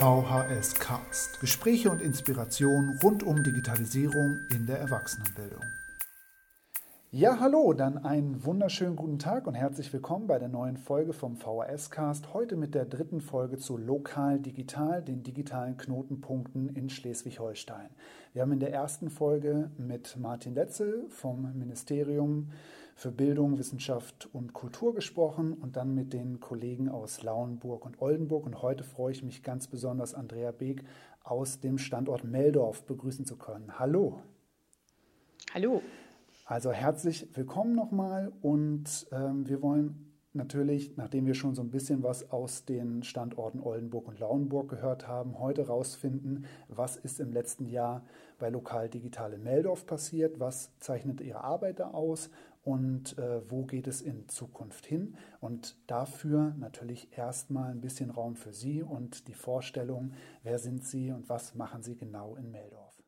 VHS Cast. Gespräche und Inspiration rund um Digitalisierung in der Erwachsenenbildung. Ja, hallo, dann einen wunderschönen guten Tag und herzlich willkommen bei der neuen Folge vom VHS Cast. Heute mit der dritten Folge zu Lokal Digital, den digitalen Knotenpunkten in Schleswig-Holstein. Wir haben in der ersten Folge mit Martin Letzel vom Ministerium für Bildung, Wissenschaft und Kultur gesprochen und dann mit den Kollegen aus Lauenburg und Oldenburg. Und heute freue ich mich ganz besonders, Andrea Beek aus dem Standort Meldorf begrüßen zu können. Hallo. Hallo. Also herzlich willkommen nochmal und ähm, wir wollen natürlich, nachdem wir schon so ein bisschen was aus den Standorten Oldenburg und Lauenburg gehört haben, heute rausfinden, was ist im letzten Jahr bei Lokal Digital in Meldorf passiert, was zeichnet Ihre Arbeit da aus und äh, wo geht es in Zukunft hin. Und dafür natürlich erstmal ein bisschen Raum für Sie und die Vorstellung, wer sind Sie und was machen Sie genau in Meldorf.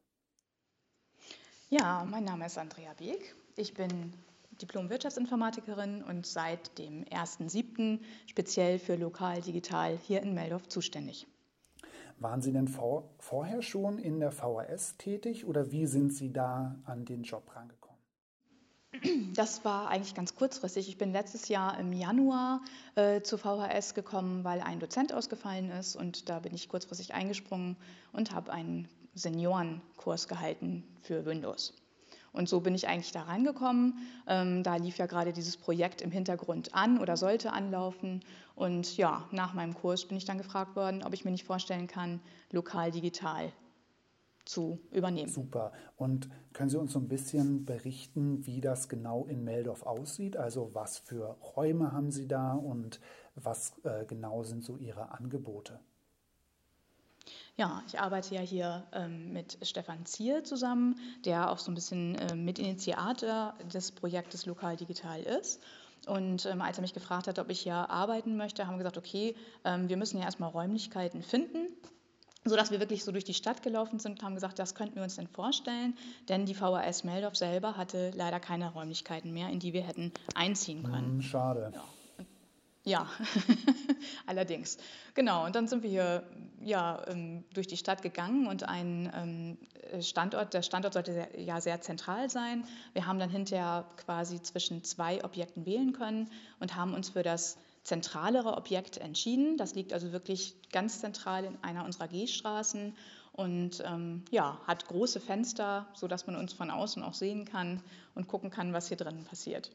Ja, mein Name ist Andrea Beek. Ich bin Diplom-Wirtschaftsinformatikerin und seit dem 1.7. speziell für Lokal Digital hier in Meldorf zuständig. Waren Sie denn vor, vorher schon in der VHS tätig oder wie sind Sie da an den Job rangekommen? Das war eigentlich ganz kurzfristig. Ich bin letztes Jahr im Januar äh, zur VHS gekommen, weil ein Dozent ausgefallen ist und da bin ich kurzfristig eingesprungen und habe einen Seniorenkurs gehalten für Windows. Und so bin ich eigentlich da reingekommen. Ähm, da lief ja gerade dieses Projekt im Hintergrund an oder sollte anlaufen. Und ja, nach meinem Kurs bin ich dann gefragt worden, ob ich mir nicht vorstellen kann, lokal digital zu übernehmen. Super. Und können Sie uns so ein bisschen berichten, wie das genau in Meldorf aussieht? Also was für Räume haben Sie da und was äh, genau sind so Ihre Angebote? Ja, ich arbeite ja hier ähm, mit Stefan Zier zusammen, der auch so ein bisschen äh, Mitinitiator des Projektes Lokal Digital ist. Und ähm, als er mich gefragt hat, ob ich hier arbeiten möchte, haben wir gesagt, okay, ähm, wir müssen ja erstmal Räumlichkeiten finden sodass wir wirklich so durch die Stadt gelaufen sind und haben gesagt, das könnten wir uns denn vorstellen, denn die VHS Meldorf selber hatte leider keine Räumlichkeiten mehr, in die wir hätten einziehen können. Hm, schade. Ja. Ja, allerdings. Genau, und dann sind wir hier ja, ähm, durch die Stadt gegangen und ein ähm, Standort, der Standort sollte ja sehr zentral sein. Wir haben dann hinterher quasi zwischen zwei Objekten wählen können und haben uns für das zentralere Objekt entschieden. Das liegt also wirklich ganz zentral in einer unserer Gehstraßen und ähm, ja, hat große Fenster, sodass man uns von außen auch sehen kann und gucken kann, was hier drinnen passiert.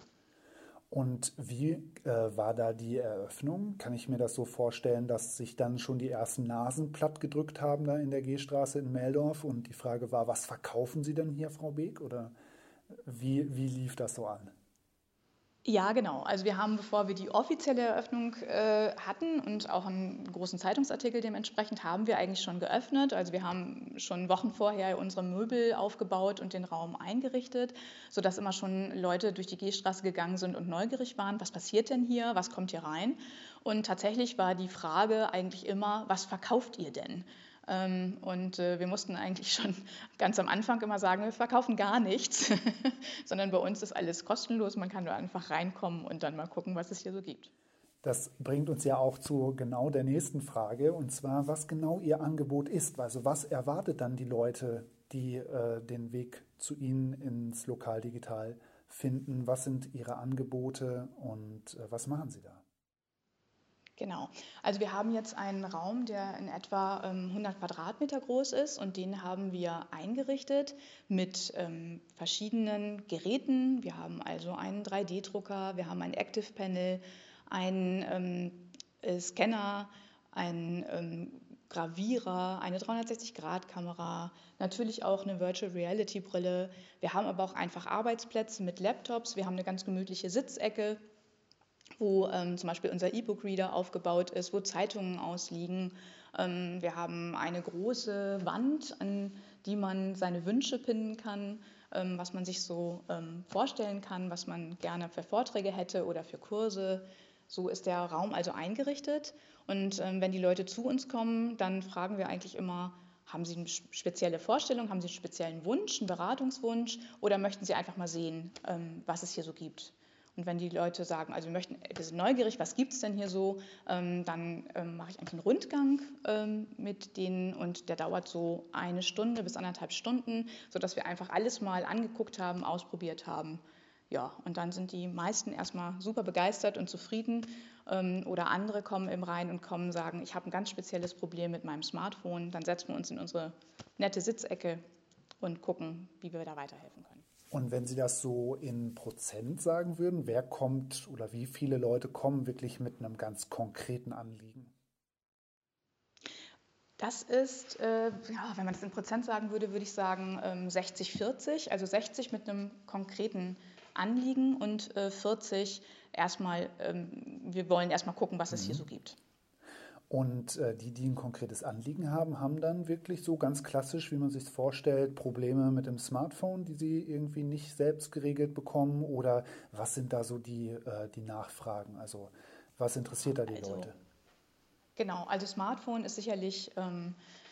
Und wie äh, war da die Eröffnung? Kann ich mir das so vorstellen, dass sich dann schon die ersten Nasen platt gedrückt haben da in der Gehstraße in Meldorf und die Frage war, was verkaufen Sie denn hier, Frau Beek? Oder wie, wie lief das so an? Ja, genau. Also wir haben, bevor wir die offizielle Eröffnung äh, hatten und auch einen großen Zeitungsartikel dementsprechend, haben wir eigentlich schon geöffnet. Also wir haben schon Wochen vorher unsere Möbel aufgebaut und den Raum eingerichtet, sodass immer schon Leute durch die Gehstraße gegangen sind und neugierig waren, was passiert denn hier, was kommt hier rein. Und tatsächlich war die Frage eigentlich immer, was verkauft ihr denn? Ähm, und äh, wir mussten eigentlich schon ganz am Anfang immer sagen, wir verkaufen gar nichts, sondern bei uns ist alles kostenlos. Man kann nur einfach reinkommen und dann mal gucken, was es hier so gibt. Das bringt uns ja auch zu genau der nächsten Frage, und zwar, was genau Ihr Angebot ist. Also was erwartet dann die Leute, die äh, den Weg zu Ihnen ins Lokal digital finden? Was sind Ihre Angebote und äh, was machen Sie da? Genau. Also wir haben jetzt einen Raum, der in etwa ähm, 100 Quadratmeter groß ist und den haben wir eingerichtet mit ähm, verschiedenen Geräten. Wir haben also einen 3D-Drucker, wir haben ein Active Panel, einen ähm, äh, Scanner, einen ähm, Gravierer, eine 360-Grad-Kamera, natürlich auch eine Virtual Reality-Brille. Wir haben aber auch einfach Arbeitsplätze mit Laptops. Wir haben eine ganz gemütliche Sitzecke wo ähm, zum Beispiel unser E-Book-Reader aufgebaut ist, wo Zeitungen ausliegen. Ähm, wir haben eine große Wand, an die man seine Wünsche pinnen kann, ähm, was man sich so ähm, vorstellen kann, was man gerne für Vorträge hätte oder für Kurse. So ist der Raum also eingerichtet. Und ähm, wenn die Leute zu uns kommen, dann fragen wir eigentlich immer, haben Sie eine spezielle Vorstellung, haben Sie einen speziellen Wunsch, einen Beratungswunsch oder möchten Sie einfach mal sehen, ähm, was es hier so gibt? Und wenn die Leute sagen, also wir möchten, wir sind neugierig, was gibt es denn hier so, ähm, dann ähm, mache ich eigentlich einen Rundgang ähm, mit denen und der dauert so eine Stunde bis anderthalb Stunden, sodass wir einfach alles mal angeguckt haben, ausprobiert haben. Ja, und dann sind die meisten erstmal super begeistert und zufrieden. Ähm, oder andere kommen eben rein und kommen sagen, ich habe ein ganz spezielles Problem mit meinem Smartphone. Dann setzen wir uns in unsere nette Sitzecke und gucken, wie wir da weiterhelfen können. Und wenn Sie das so in Prozent sagen würden, wer kommt oder wie viele Leute kommen wirklich mit einem ganz konkreten Anliegen? Das ist, äh, ja, wenn man das in Prozent sagen würde, würde ich sagen ähm, 60-40. Also 60 mit einem konkreten Anliegen und äh, 40 erstmal, ähm, wir wollen erstmal gucken, was es hier mhm. so gibt. Und äh, die, die ein konkretes Anliegen haben, haben dann wirklich so ganz klassisch, wie man sich vorstellt, Probleme mit dem Smartphone, die sie irgendwie nicht selbst geregelt bekommen? Oder was sind da so die, äh, die Nachfragen? Also was interessiert da die also, Leute? Genau, also Smartphone ist sicherlich ähm, äh,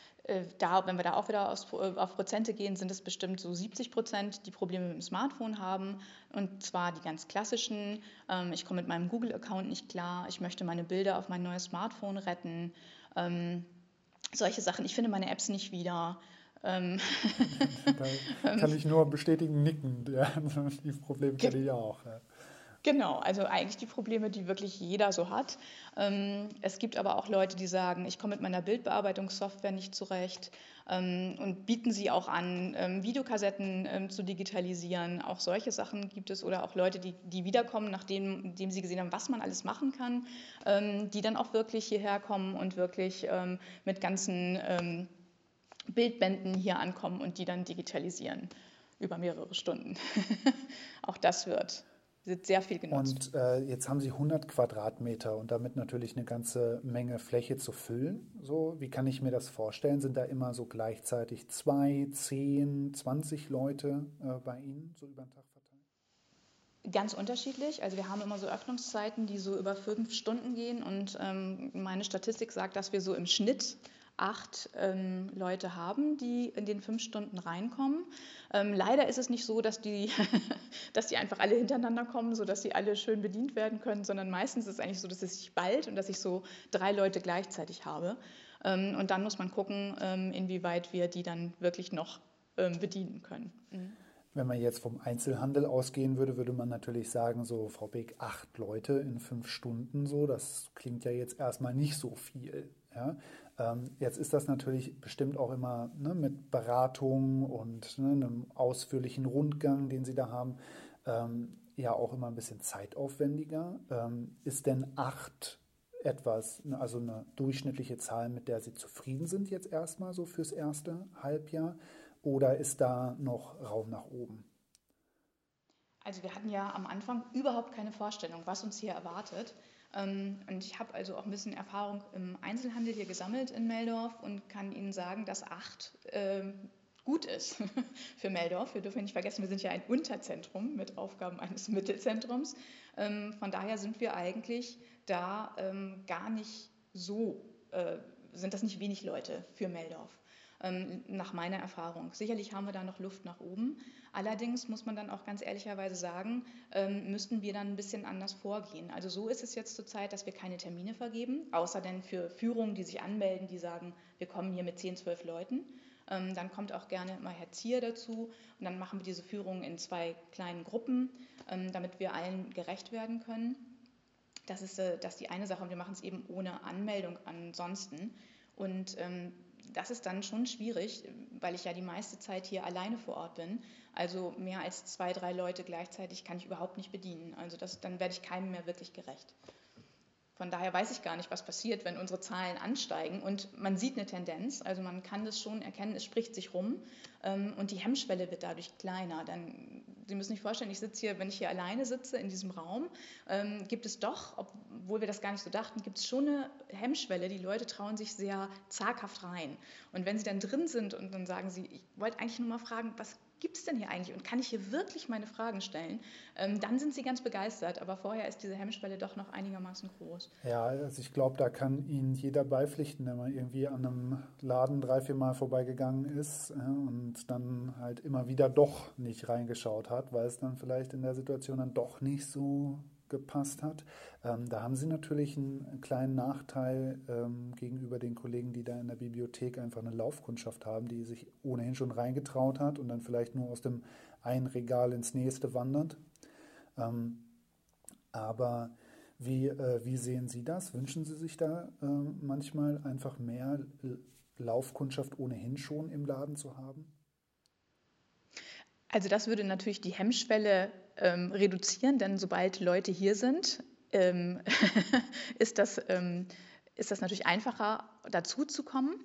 da, wenn wir da auch wieder auf, äh, auf, Prozente gehen, sind es bestimmt so 70 Prozent, die Probleme mit dem Smartphone haben. Und zwar die ganz klassischen. Ähm, ich komme mit meinem Google-Account nicht klar. Ich möchte meine Bilder auf mein neues Smartphone retten. Ähm, solche Sachen. Ich finde meine Apps nicht wieder. Ähm, da kann ich nur bestätigen, nicken. Ja, die Probleme kenne ich auch. Ja. Genau, also eigentlich die Probleme, die wirklich jeder so hat. Ähm, es gibt aber auch Leute, die sagen, ich komme mit meiner Bildbearbeitungssoftware nicht zurecht ähm, und bieten sie auch an, ähm, Videokassetten zu digitalisieren. Auch solche Sachen gibt es oder auch Leute, die, die wiederkommen, nachdem, nachdem sie gesehen haben, was man alles machen kann, die dann auch wirklich hierher kommen und wirklich mit ganzen Bildbänden hier ankommen und die dann digitalisieren über mehrere Stunden. auch das wird wird sehr viel genutzt. Und äh, jetzt haben Sie 100 Quadratmeter und damit natürlich eine ganze Menge Fläche zu füllen. So, wie kann ich mir das vorstellen? Sind da immer so gleichzeitig zwei, zehn, 20 Leute äh, bei Ihnen so über den Tag verteilt? Ganz unterschiedlich. Also wir haben immer so Öffnungszeiten, die so über fünf Stunden gehen und ähm, meine Statistik sagt, dass wir so im Schnitt acht ähm, Leute haben, die in den fünf Stunden reinkommen. Ähm, leider ist es nicht so, dass die, dass die einfach alle hintereinander kommen, sodass sie alle schön bedient werden können, sondern meistens ist es eigentlich so, dass es sich bald und dass ich so drei Leute gleichzeitig habe. Ähm, und dann muss man gucken, ähm, inwieweit wir die dann wirklich noch ähm, bedienen können. Mhm. Wenn man jetzt vom Einzelhandel ausgehen würde, würde man natürlich sagen, so Frau Beck, acht Leute in fünf Stunden, so, das klingt ja jetzt erstmal nicht so viel. Ja? Ähm, jetzt ist das natürlich bestimmt auch immer ne, mit Beratung und ne, einem ausführlichen Rundgang, den Sie da haben, ähm, ja auch immer ein bisschen zeitaufwendiger. Ähm, ist denn acht etwas, ne, also eine durchschnittliche Zahl, mit der Sie zufrieden sind jetzt erstmal so fürs erste Halbjahr? Oder ist da noch Raum nach oben? Also wir hatten ja am Anfang überhaupt keine Vorstellung, was uns hier erwartet. Ähm, und ich habe also auch ein bisschen Erfahrung im Einzelhandel hier gesammelt in Meldorf und kann Ihnen sagen, dass acht ähm, gut ist für Meldorf. Wir dürfen nicht vergessen, wir sind ja ein Unterzentrum mit Aufgaben eines Mittelzentrums. Ähm, von daher sind wir eigentlich da gar nicht so, äh, sind das nicht wenig Leute für Meldorf. Nach meiner Erfahrung. Sicherlich haben wir da noch Luft nach oben. Allerdings muss man dann auch ganz ehrlicherweise sagen, ähm, müssten wir dann ein bisschen anders vorgehen. Also so ist es jetzt zurzeit, dass wir keine Termine vergeben, außer denn für Führungen, die sich anmelden, die sagen, wir kommen hier mit 10, 12 Leuten. Ähm, dann kommt auch gerne mal Herr Zier dazu und dann machen wir diese Führungen in zwei kleinen Gruppen, damit wir allen gerecht werden können. Das ist, äh, das ist die eine Sache und wir machen es eben ohne Anmeldung ansonsten. Und ähm, das ist dann schon schwierig, weil ich ja die meiste Zeit hier alleine vor Ort bin. Also mehr als zwei, drei Leute gleichzeitig kann ich überhaupt nicht bedienen. Also das, dann werde ich keinem mehr wirklich gerecht. Von daher weiß ich gar nicht, was passiert, wenn unsere Zahlen ansteigen. Und man sieht eine Tendenz, also man kann das schon erkennen, es spricht sich rum ähm, und die Hemmschwelle wird dadurch kleiner. Dann, Sie müssen sich vorstellen, ich sitze hier, wenn ich hier alleine sitze in diesem Raum, ähm, gibt es doch, obwohl wir das gar nicht so dachten, gibt es schon eine Hemmschwelle. Die Leute trauen sich sehr zaghaft rein. Und wenn sie dann drin sind und dann sagen sie, ich wollte eigentlich nur mal fragen, was gibt es denn hier eigentlich und kann ich hier wirklich meine Fragen stellen, ähm, dann sind sie ganz begeistert. Aber vorher ist diese Hemmschwelle doch noch einigermaßen groß. Ja, also ich glaube, da kann Ihnen jeder beipflichten, wenn man irgendwie an einem Laden drei, vier Mal vorbeigegangen ist äh, und dann halt immer wieder doch nicht reingeschaut hat, weil es dann vielleicht in der Situation dann doch nicht so gepasst hat. Ähm, da haben Sie natürlich einen kleinen Nachteil ähm, gegenüber den Kollegen, die da in der Bibliothek einfach eine Laufkundschaft haben, die sich ohnehin schon reingetraut hat und dann vielleicht nur aus dem einen Regal ins nächste wandert. Ähm, aber wie, äh, wie sehen Sie das? Wünschen Sie sich da äh, manchmal einfach mehr Laufkundschaft ohnehin schon im Laden zu haben? Also das würde natürlich die Hemmschwelle ähm, reduzieren, denn sobald Leute hier sind, ähm, ist, das, ähm, ist das natürlich einfacher, dazu zu kommen.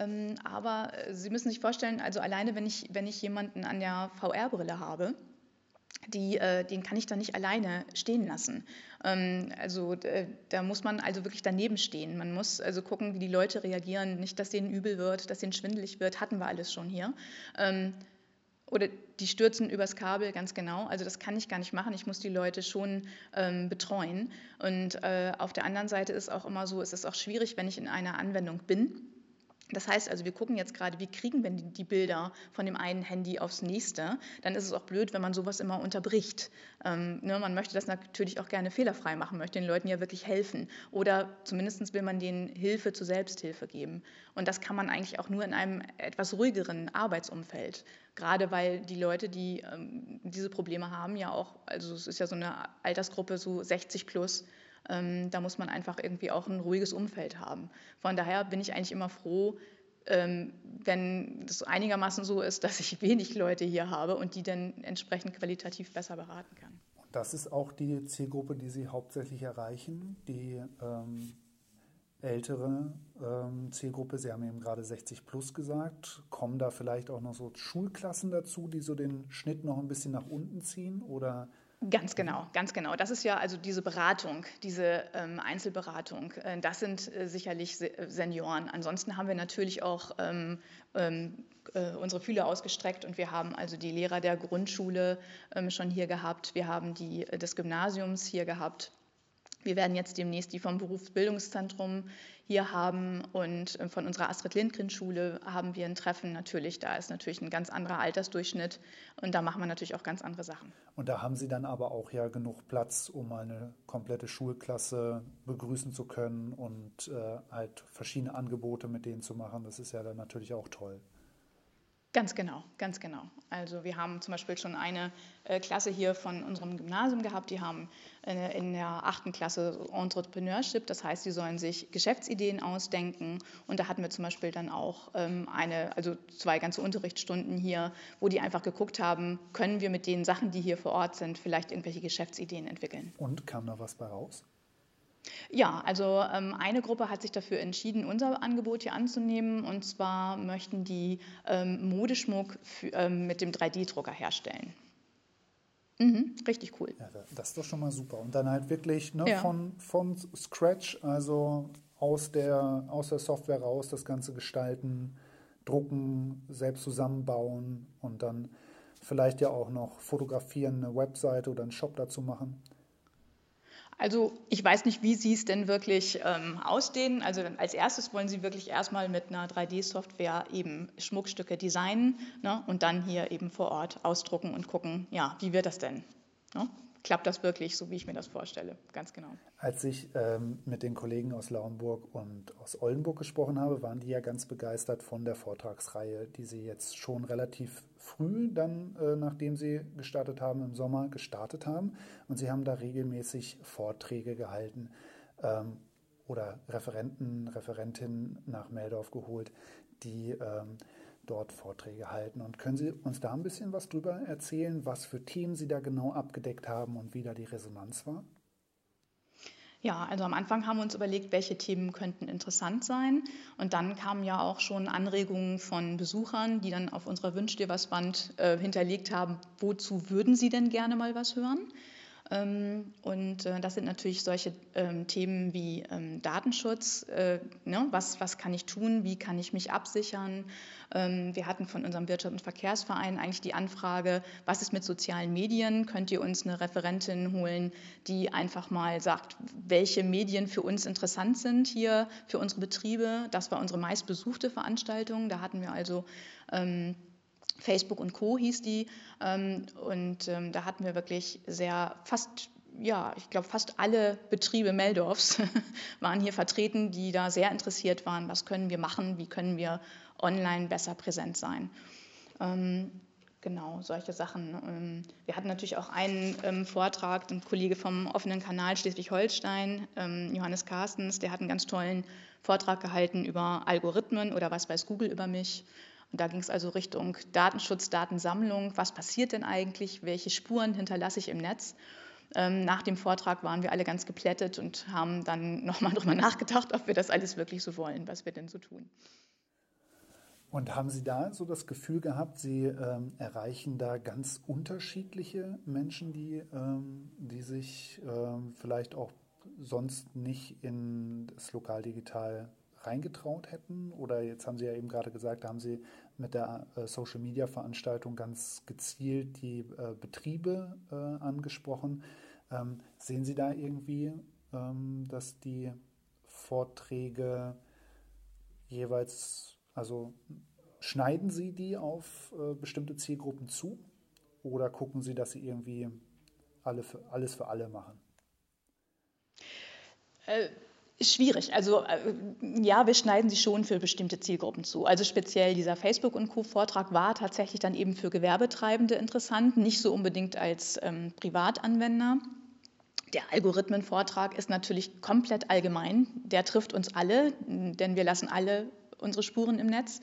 Ähm, aber Sie müssen sich vorstellen, also alleine wenn ich, wenn ich jemanden an der VR-Brille habe, die, äh, den kann ich da nicht alleine stehen lassen. Ähm, also äh, da muss man also wirklich daneben stehen. Man muss also gucken, wie die Leute reagieren. Nicht, dass denen übel wird, dass denen schwindelig wird. Hatten wir alles schon hier. Ähm, oder die stürzen übers Kabel, ganz genau. Also das kann ich gar nicht machen. Ich muss die Leute schon ähm, betreuen. Und äh, auf der anderen Seite ist auch immer so, es ist auch schwierig, wenn ich in einer Anwendung bin das heißt also, wir gucken jetzt gerade, wie kriegen wir die Bilder von dem einen Handy aufs nächste. Dann ist es auch blöd, wenn man sowas immer unterbricht. Ähm, ne, man möchte das natürlich auch gerne fehlerfrei machen, möchte den Leuten ja wirklich helfen. Oder zumindest will man denen Hilfe zur Selbsthilfe geben. Und das kann man eigentlich auch nur in einem etwas ruhigeren Arbeitsumfeld. Gerade weil die Leute, die ähm, diese Probleme haben, ja auch, also es ist ja so eine Altersgruppe, so 60 plus, ähm, da muss man einfach irgendwie auch ein ruhiges Umfeld haben. Von daher bin ich eigentlich immer froh, ähm, wenn es einigermaßen so ist, dass ich wenig Leute hier habe und die dann entsprechend qualitativ besser beraten kann. Das ist auch die Zielgruppe, die Sie hauptsächlich erreichen, die ähm, ältere ähm, Zielgruppe. Sie haben eben gerade 60 plus gesagt. Kommen da vielleicht auch noch so Schulklassen dazu, die so den Schnitt noch ein bisschen nach unten ziehen? Oder Ganz genau, ganz genau. Das ist ja also diese Beratung, diese ähm, Einzelberatung. Äh, das sind äh, sicherlich Se äh, Senioren. Ansonsten haben wir natürlich auch ähm, ähm, äh, unsere Fühler ausgestreckt und wir haben also die Lehrer der Grundschule ähm, schon hier gehabt. Wir haben die äh, des Gymnasiums hier gehabt. Wir werden jetzt demnächst die vom Berufsbildungszentrum hier haben und äh, von unserer Astrid Lindgren Schule haben wir ein Treffen natürlich. Da ist natürlich ein ganz anderer Altersdurchschnitt und da machen wir natürlich auch ganz andere Sachen. Und da haben Sie dann aber auch ja genug Platz, um eine komplette Schulklasse begrüßen zu können und äh, halt verschiedene Angebote mit denen zu machen. Das ist ja dann natürlich auch toll. Ganz genau, ganz genau. Also wir haben zum Beispiel schon eine äh, Klasse hier von unserem Gymnasium gehabt, die haben äh, in der achten Klasse Entrepreneurship, das heißt, sie sollen sich Geschäftsideen ausdenken und da hatten wir zum Beispiel dann auch ähm, eine, also zwei ganze Unterrichtsstunden hier, wo die einfach geguckt haben, können wir mit den Sachen, die hier vor Ort sind, vielleicht irgendwelche Geschäftsideen entwickeln. Und kam da was bei raus? Ja, also ähm, eine Gruppe hat sich dafür entschieden, unser Angebot hier anzunehmen. Und zwar möchten die ähm, Modeschmuck für, ähm, mit dem 3D-Drucker herstellen. Mhm, richtig cool. Ja, das ist doch schon mal super. Und dann halt wirklich ne, ja. von, von Scratch, also aus der, aus der Software raus, das Ganze gestalten, drucken, selbst zusammenbauen und dann vielleicht ja auch noch fotografieren, eine Webseite oder einen Shop dazu machen. Also ich weiß nicht, wie Sie es denn wirklich ähm, ausdehnen. Also als erstes wollen Sie wirklich erstmal mit einer 3D-Software eben Schmuckstücke designen ne, und dann hier eben vor Ort ausdrucken und gucken, ja, wie wird das denn? Ne? Klappt das wirklich so, wie ich mir das vorstelle. Ganz genau. Als ich ähm, mit den Kollegen aus Lauenburg und aus Oldenburg gesprochen habe, waren die ja ganz begeistert von der Vortragsreihe, die sie jetzt schon relativ früh, dann, äh, nachdem sie gestartet haben, im Sommer gestartet haben. Und sie haben da regelmäßig Vorträge gehalten. Ähm, oder Referenten, Referentinnen nach Meldorf geholt, die ähm, dort Vorträge halten. Und können Sie uns da ein bisschen was drüber erzählen, was für Themen Sie da genau abgedeckt haben und wie da die Resonanz war? Ja, also am Anfang haben wir uns überlegt, welche Themen könnten interessant sein. Und dann kamen ja auch schon Anregungen von Besuchern, die dann auf unserer Wünsch dir was Wand äh, hinterlegt haben, wozu würden Sie denn gerne mal was hören? Ähm, und äh, das sind natürlich solche ähm, Themen wie ähm, Datenschutz. Äh, ne? was, was kann ich tun? Wie kann ich mich absichern? wir hatten von unserem Wirtschafts- und Verkehrsverein eigentlich die Anfrage, was ist mit sozialen Medien? Könnt ihr uns eine Referentin holen, die einfach mal sagt, welche Medien für uns interessant sind hier für unsere Betriebe? Das war unsere meistbesuchte Veranstaltung. Da hatten wir also Facebook und Co. hieß die. Ähm, und ähm, da hatten wir wirklich sehr fast ja, ich glaube, fast alle Betriebe Meldorfs waren hier vertreten, die da sehr interessiert waren, was können wir machen, wie können wir online besser präsent sein. Ähm, genau, solche Sachen. Ähm, wir hatten natürlich auch einen ähm, Vortrag, ein Kollege vom offenen Kanal Schleswig-Holstein, ähm, Johannes Carstens, der hat einen ganz tollen Vortrag gehalten über Algorithmen oder was weiß Google über mich. Da ging es also Richtung Datenschutz, Datensammlung. Was passiert denn eigentlich? Welche Spuren hinterlasse ich im Netz? Ähm, nach dem Vortrag waren wir alle ganz geplättet und haben dann nochmal drüber nachgedacht, ob wir das alles wirklich so wollen, was wir denn so tun. Und haben Sie da so das Gefühl gehabt, Sie ähm, erreichen da ganz unterschiedliche Menschen, die, ähm, die sich ähm, vielleicht auch sonst nicht in das Lokaldigital reingetraut hätten? Oder jetzt haben Sie ja eben gerade gesagt, da haben Sie mit der äh, Social Media Veranstaltung ganz gezielt die äh, Betriebe äh, angesprochen. Ähm, sehen Sie da irgendwie, ähm, dass die Vorträge jeweils, also schneiden Sie die auf äh, bestimmte Zielgruppen zu oder gucken Sie, dass Sie irgendwie alle für, alles für alle machen? Äh, Schwierig. Also äh, ja, wir schneiden sie schon für bestimmte Zielgruppen zu. Also speziell dieser Facebook und Co-Vortrag war tatsächlich dann eben für Gewerbetreibende interessant, nicht so unbedingt als ähm, Privatanwender. Der Algorithmenvortrag ist natürlich komplett allgemein. Der trifft uns alle, denn wir lassen alle unsere Spuren im Netz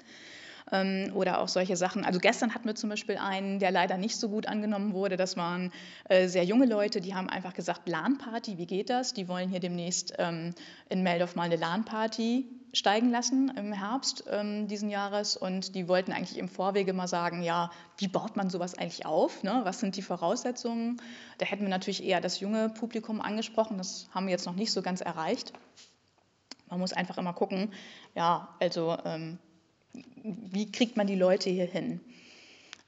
ähm, oder auch solche Sachen. Also gestern hatten wir zum Beispiel einen, der leider nicht so gut angenommen wurde. Das waren äh, sehr junge Leute, die haben einfach gesagt, LAN-Party, wie geht das? Die wollen hier demnächst ähm, in Meldorf mal eine LAN-Party steigen lassen im Herbst ähm, diesen Jahres und die wollten eigentlich im Vorwege mal sagen, ja, wie baut man sowas eigentlich auf? Ne? Was sind die Voraussetzungen? Da hätten wir natürlich eher das junge Publikum angesprochen. Das haben wir jetzt noch nicht so ganz erreicht. Man muss einfach immer gucken, ja, also ähm, wie kriegt man die Leute hier hin?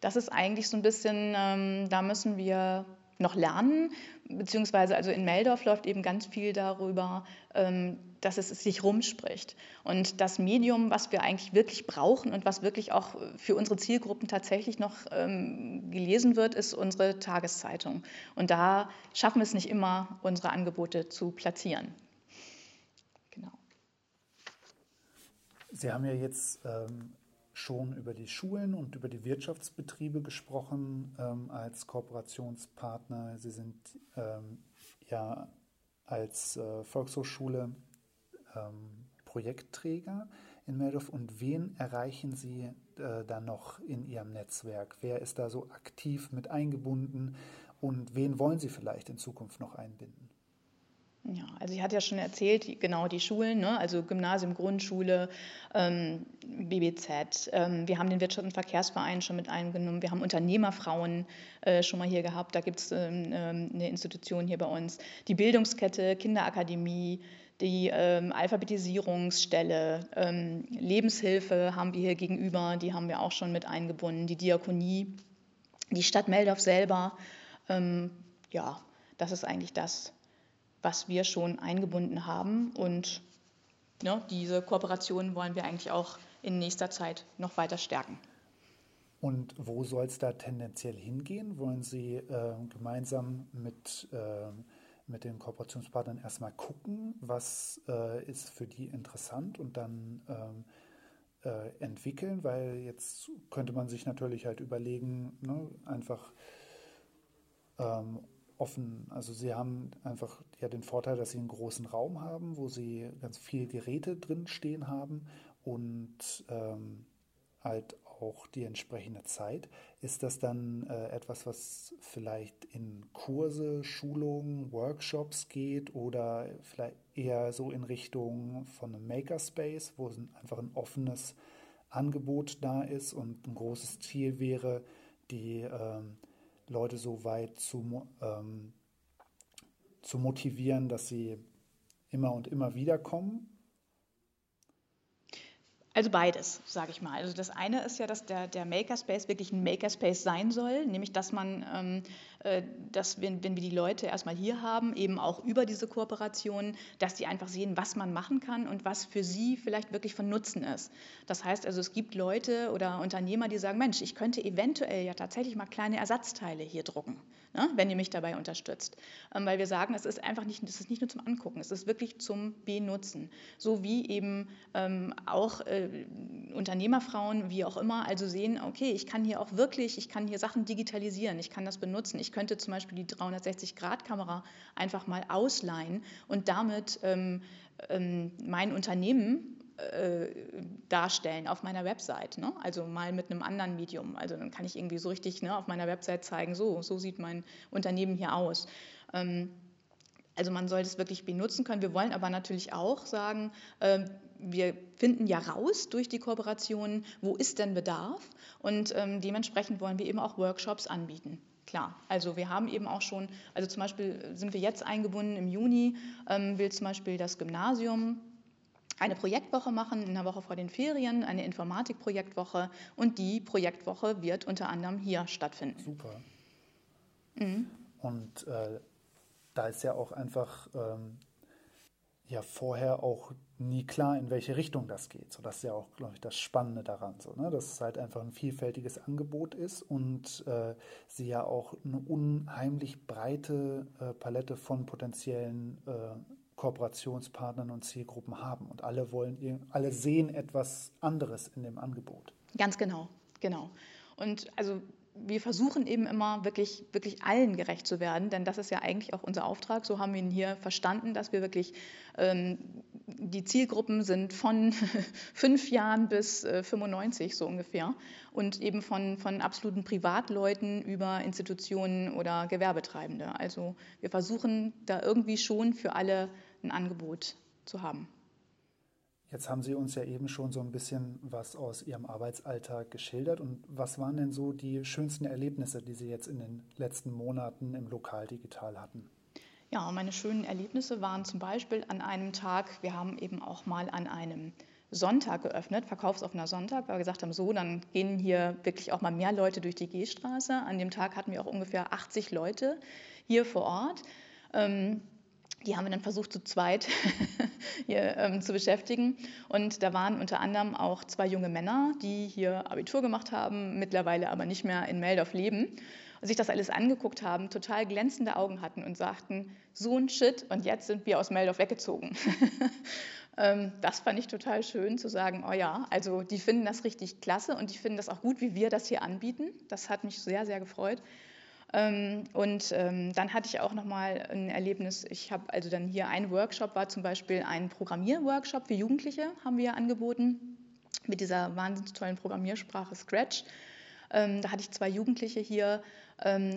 Das ist eigentlich so ein bisschen, ähm, da müssen wir noch lernen, beziehungsweise also in Meldorf läuft eben ganz viel darüber, ähm, dass es sich rumspricht. Und das Medium, was wir eigentlich wirklich brauchen und was wirklich auch für unsere Zielgruppen tatsächlich noch ähm, gelesen wird, ist unsere Tageszeitung. Und da schaffen wir es nicht immer, unsere Angebote zu platzieren. Sie haben ja jetzt ähm, schon über die Schulen und über die Wirtschaftsbetriebe gesprochen ähm, als Kooperationspartner. Sie sind ähm, ja als äh, Volkshochschule ähm, Projektträger in Meldorf. Und wen erreichen Sie äh, da noch in Ihrem Netzwerk? Wer ist da so aktiv mit eingebunden und wen wollen Sie vielleicht in Zukunft noch einbinden? Ja, also ich hatte ja schon erzählt, genau die Schulen, ne? also Gymnasium, Grundschule, ähm, BBZ. Ähm, wir haben den Wirtschafts- und Verkehrsverein schon mit eingenommen. Wir haben Unternehmerfrauen äh, schon mal hier gehabt. Da gibt es ähm, ähm, eine Institution hier bei uns. Die Bildungskette, Kinderakademie, die ähm, Alphabetisierungsstelle, ähm, Lebenshilfe haben wir hier gegenüber. Die haben wir auch schon mit eingebunden. Die Diakonie, die Stadt Meldorf selber. ja, das ist eigentlich das was wir schon eingebunden haben. Und ne, diese Kooperation wollen wir eigentlich auch in nächster Zeit noch weiter stärken. Und wo soll es da tendenziell hingehen? Wollen Sie äh, gemeinsam mit, äh, mit den Kooperationspartnern erstmal gucken, was äh, ist für die interessant und dann ähm, äh, entwickeln? Weil jetzt könnte man sich natürlich halt überlegen, ne, einfach ähm, offen. Also sie haben einfach ja den Vorteil, dass sie einen großen Raum haben, wo sie ganz viele Geräte drin stehen haben und ähm, halt auch die entsprechende Zeit. Ist das dann äh, etwas, was vielleicht in Kurse, Schulungen, Workshops geht oder vielleicht eher so in Richtung von einem Makerspace, wo einfach ein offenes Angebot da ist und ein großes Ziel wäre, die ähm, Leute so weit zu ähm, zu motivieren, dass sie immer und immer wieder kommen? Also beides, sage ich mal. Also das eine ist ja, dass der, der Makerspace wirklich ein Makerspace sein soll, nämlich dass man, ähm, äh, dass wenn, wenn wir die Leute erstmal hier haben, eben auch über diese Kooperation, dass die einfach sehen, was man machen kann und was für sie vielleicht wirklich von Nutzen ist. Das heißt also, es gibt Leute oder Unternehmer, die sagen, Mensch, ich könnte eventuell ja tatsächlich mal kleine Ersatzteile hier drucken, ne, wenn ihr mich dabei unterstützt. Ähm, weil wir sagen, es ist einfach nicht, es ist nicht nur zum Angucken, es ist wirklich zum Benutzen. So wie eben ähm, auch äh, Unternehmerfrauen, wie auch immer, also sehen, okay, ich kann hier auch wirklich, ich kann hier Sachen digitalisieren, ich kann das benutzen. Ich könnte zum Beispiel die 360-Grad-Kamera einfach mal ausleihen und damit ähm, ähm, mein Unternehmen äh, darstellen auf meiner Website. Ne? Also mal mit einem anderen Medium. Also dann kann ich irgendwie so richtig ne, auf meiner Website zeigen, so, so sieht mein Unternehmen hier aus. Ähm, also man soll das wirklich benutzen können. Wir wollen aber natürlich auch sagen, äh, wir finden ja raus durch die Kooperation, wo ist denn Bedarf und ähm, dementsprechend wollen wir eben auch Workshops anbieten. Klar, also wir haben eben auch schon, also zum Beispiel sind wir jetzt eingebunden im Juni, ähm, will zum Beispiel das Gymnasium eine Projektwoche machen, in der Woche vor den Ferien, eine Informatikprojektwoche und die Projektwoche wird unter anderem hier stattfinden. Super. Mhm. Und äh, da ist ja auch einfach ähm, ja vorher auch nie klar, in welche Richtung das geht. So, das ist ja auch, glaube ich, das Spannende daran, so, ne? dass es halt einfach ein vielfältiges Angebot ist und äh, sie ja auch eine unheimlich breite äh, Palette von potenziellen äh, Kooperationspartnern und Zielgruppen haben. Und alle wollen, alle sehen etwas anderes in dem Angebot. Ganz genau, genau. Und also wir versuchen eben immer wirklich, wirklich allen gerecht zu werden, denn das ist ja eigentlich auch unser Auftrag. So haben wir ihn hier verstanden, dass wir wirklich ähm, die Zielgruppen sind von fünf Jahren bis äh, 95 so ungefähr und eben von, von absoluten Privatleuten über Institutionen oder Gewerbetreibende. Also wir versuchen da irgendwie schon für alle ein Angebot zu haben. Jetzt haben Sie uns ja eben schon so ein bisschen was aus Ihrem Arbeitsalltag geschildert. Und was waren denn so die schönsten Erlebnisse, die Sie jetzt in den letzten Monaten im Lokaldigital hatten? Ja, meine schönen Erlebnisse waren zum Beispiel an einem Tag, wir haben eben auch mal an einem Sonntag geöffnet, verkaufsoffener Sonntag, weil wir gesagt haben, so, dann gehen hier wirklich auch mal mehr Leute durch die Gehstraße. An dem Tag hatten wir auch ungefähr 80 Leute hier vor Ort. Ähm, die haben wir dann versucht, zu zweit hier ähm, zu beschäftigen. Und da waren unter anderem auch zwei junge Männer, die hier Abitur gemacht haben, mittlerweile aber nicht mehr in Meldorf leben und sich das alles angeguckt haben, total glänzende Augen hatten und sagten, so ein Shit, und jetzt sind wir aus Meldorf weggezogen. ähm, das fand ich total schön zu sagen, oh ja, also die finden das richtig klasse und die finden das auch gut, wie wir das hier anbieten. Das hat mich sehr, sehr gefreut. Ähm, und ähm, dann hatte ich auch noch mal ein Erlebnis. Ich habe also dann hier ein Workshop war zum Beispiel ein Programmierworkshop für Jugendliche haben wir angeboten mit dieser wahnsinnig tollen Programmiersprache Scratch. Ähm, da hatte ich zwei Jugendliche hier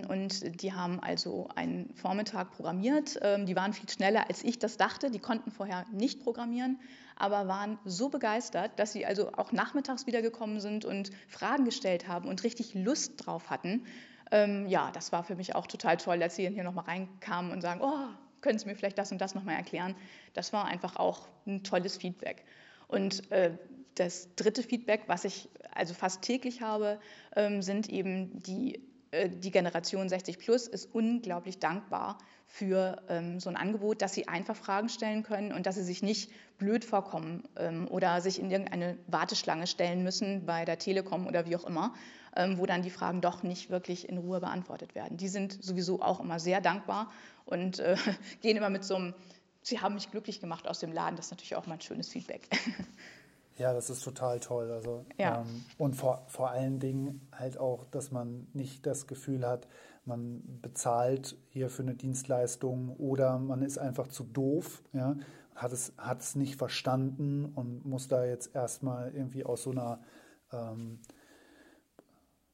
und die haben also einen Vormittag programmiert. die waren viel schneller, als ich das dachte. Die konnten vorher nicht programmieren, aber waren so begeistert, dass sie also auch nachmittags wiedergekommen sind und Fragen gestellt haben und richtig Lust drauf hatten. Ähm, ja, das war für mich auch total toll, als sie hier nochmal reinkamen und sagen, oh, können Sie mir vielleicht das und das nochmal erklären? Das war einfach auch ein tolles Feedback. Und äh, das dritte Feedback, was ich also fast täglich habe, ähm, sind eben die, die Generation 60 Plus ist unglaublich dankbar für ähm, so ein Angebot, dass sie einfach Fragen stellen können und dass sie sich nicht blöd vorkommen ähm, oder sich in irgendeine Warteschlange stellen müssen bei der Telekom oder wie auch immer, ähm, wo dann die Fragen doch nicht wirklich in Ruhe beantwortet werden. Die sind sowieso auch immer sehr dankbar und äh, gehen immer mit so einem, Sie haben mich glücklich gemacht aus dem Laden. Das ist natürlich auch mal ein schönes Feedback. Ja, das ist total toll. Also, ja. ähm, und vor, vor allen Dingen halt auch, dass man nicht das Gefühl hat, man bezahlt hier für eine Dienstleistung oder man ist einfach zu doof, ja, hat es, hat es nicht verstanden und muss da jetzt erstmal irgendwie aus so einer ähm,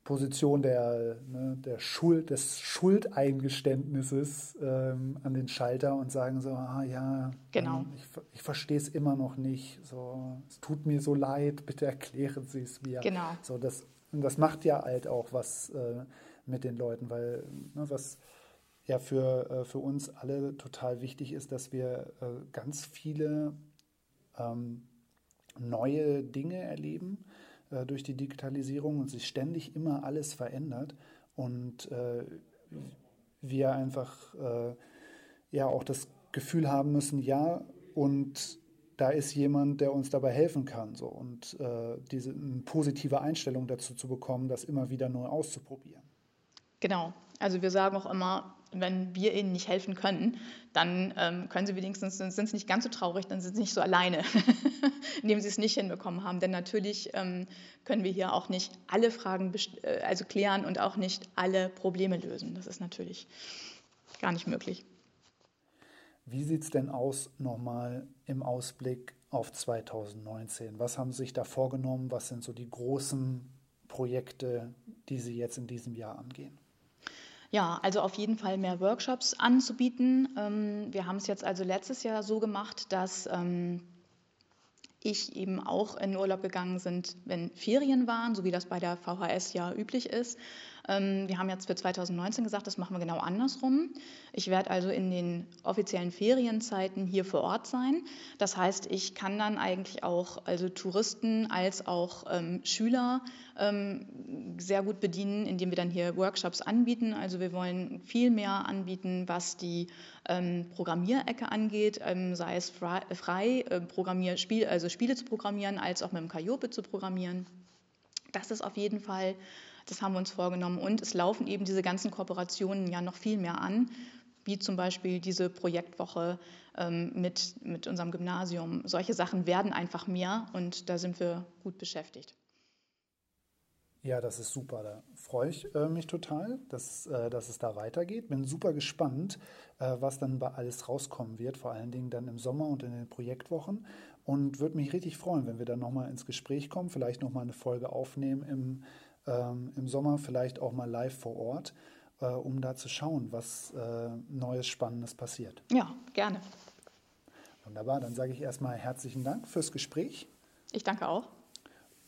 Position der, ne, der Schuld, des Schuldeingeständnisses ähm, an den Schalter und sagen so, ah ja, genau. Ähm, ich, ich verstehe es immer noch nicht, so, es tut mir so leid, bitte erklären Sie es mir. Genau. So, das, und das macht ja halt auch was äh, mit den Leuten, weil ne, was ja für, äh, für uns alle total wichtig ist, dass wir äh, ganz viele ähm, neue Dinge erleben äh, durch die Digitalisierung und sich ständig immer alles verändert und äh, wir einfach äh, ja auch das Gefühl haben müssen, ja, und da ist jemand, der uns dabei helfen kann. So. Und äh, diese eine positive Einstellung dazu zu bekommen, das immer wieder neu auszuprobieren. Genau. Also wir sagen auch immer, wenn wir ihnen nicht helfen können, dann ähm, können sie wenigstens, sind sie nicht ganz so traurig, dann sind sie nicht so alleine, indem sie es nicht hinbekommen haben. Denn natürlich ähm, können wir hier auch nicht alle Fragen äh, also klären und auch nicht alle Probleme lösen. Das ist natürlich gar nicht möglich. Wie sieht es denn aus nochmal im Ausblick auf 2019? Was haben Sie sich da vorgenommen? Was sind so die großen Projekte, die Sie jetzt in diesem Jahr angehen? Ja, also auf jeden Fall mehr Workshops anzubieten. Ähm, wir haben es jetzt also letztes Jahr so gemacht, dass ähm, ich eben auch in Urlaub gegangen sind, wenn Ferien waren, so wie das bei der VHS ja üblich ist. Ähm, wir haben jetzt für 2019 gesagt, das machen wir genau andersrum. Ich werde also in den offiziellen Ferienzeiten hier vor Ort sein. Das heißt, ich kann dann eigentlich auch also Touristen als auch ähm, Schüler ähm, sehr gut bedienen, indem wir dann hier Workshops anbieten. Also wir wollen viel mehr anbieten, was die ähm, Programmierecke angeht, ähm, sei es frei, frei äh, Programmierspiel, also Spiele zu programmieren, als auch mit dem Calliope zu programmieren. Das ist auf jeden Fall das haben wir uns vorgenommen. Und es laufen eben diese ganzen Kooperationen ja noch viel mehr an, wie zum Beispiel diese Projektwoche ähm, mit, mit unserem Gymnasium. Solche Sachen werden einfach mehr und da sind wir gut beschäftigt. Ja, das ist super. Da freue ich äh, mich total, dass, äh, dass es da weitergeht. Bin super gespannt, äh, was dann bei alles rauskommen wird, vor allen Dingen dann im Sommer und in den Projektwochen. Und würde mich richtig freuen, wenn wir dann nochmal ins Gespräch kommen, vielleicht nochmal eine Folge aufnehmen im ähm, im Sommer vielleicht auch mal live vor Ort, äh, um da zu schauen, was äh, Neues, Spannendes passiert. Ja, gerne. Wunderbar, dann sage ich erstmal herzlichen Dank fürs Gespräch. Ich danke auch.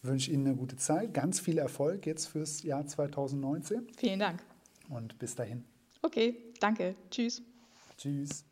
Wünsche Ihnen eine gute Zeit, ganz viel Erfolg jetzt fürs Jahr 2019. Vielen Dank. Und bis dahin. Okay, danke. Tschüss. Tschüss.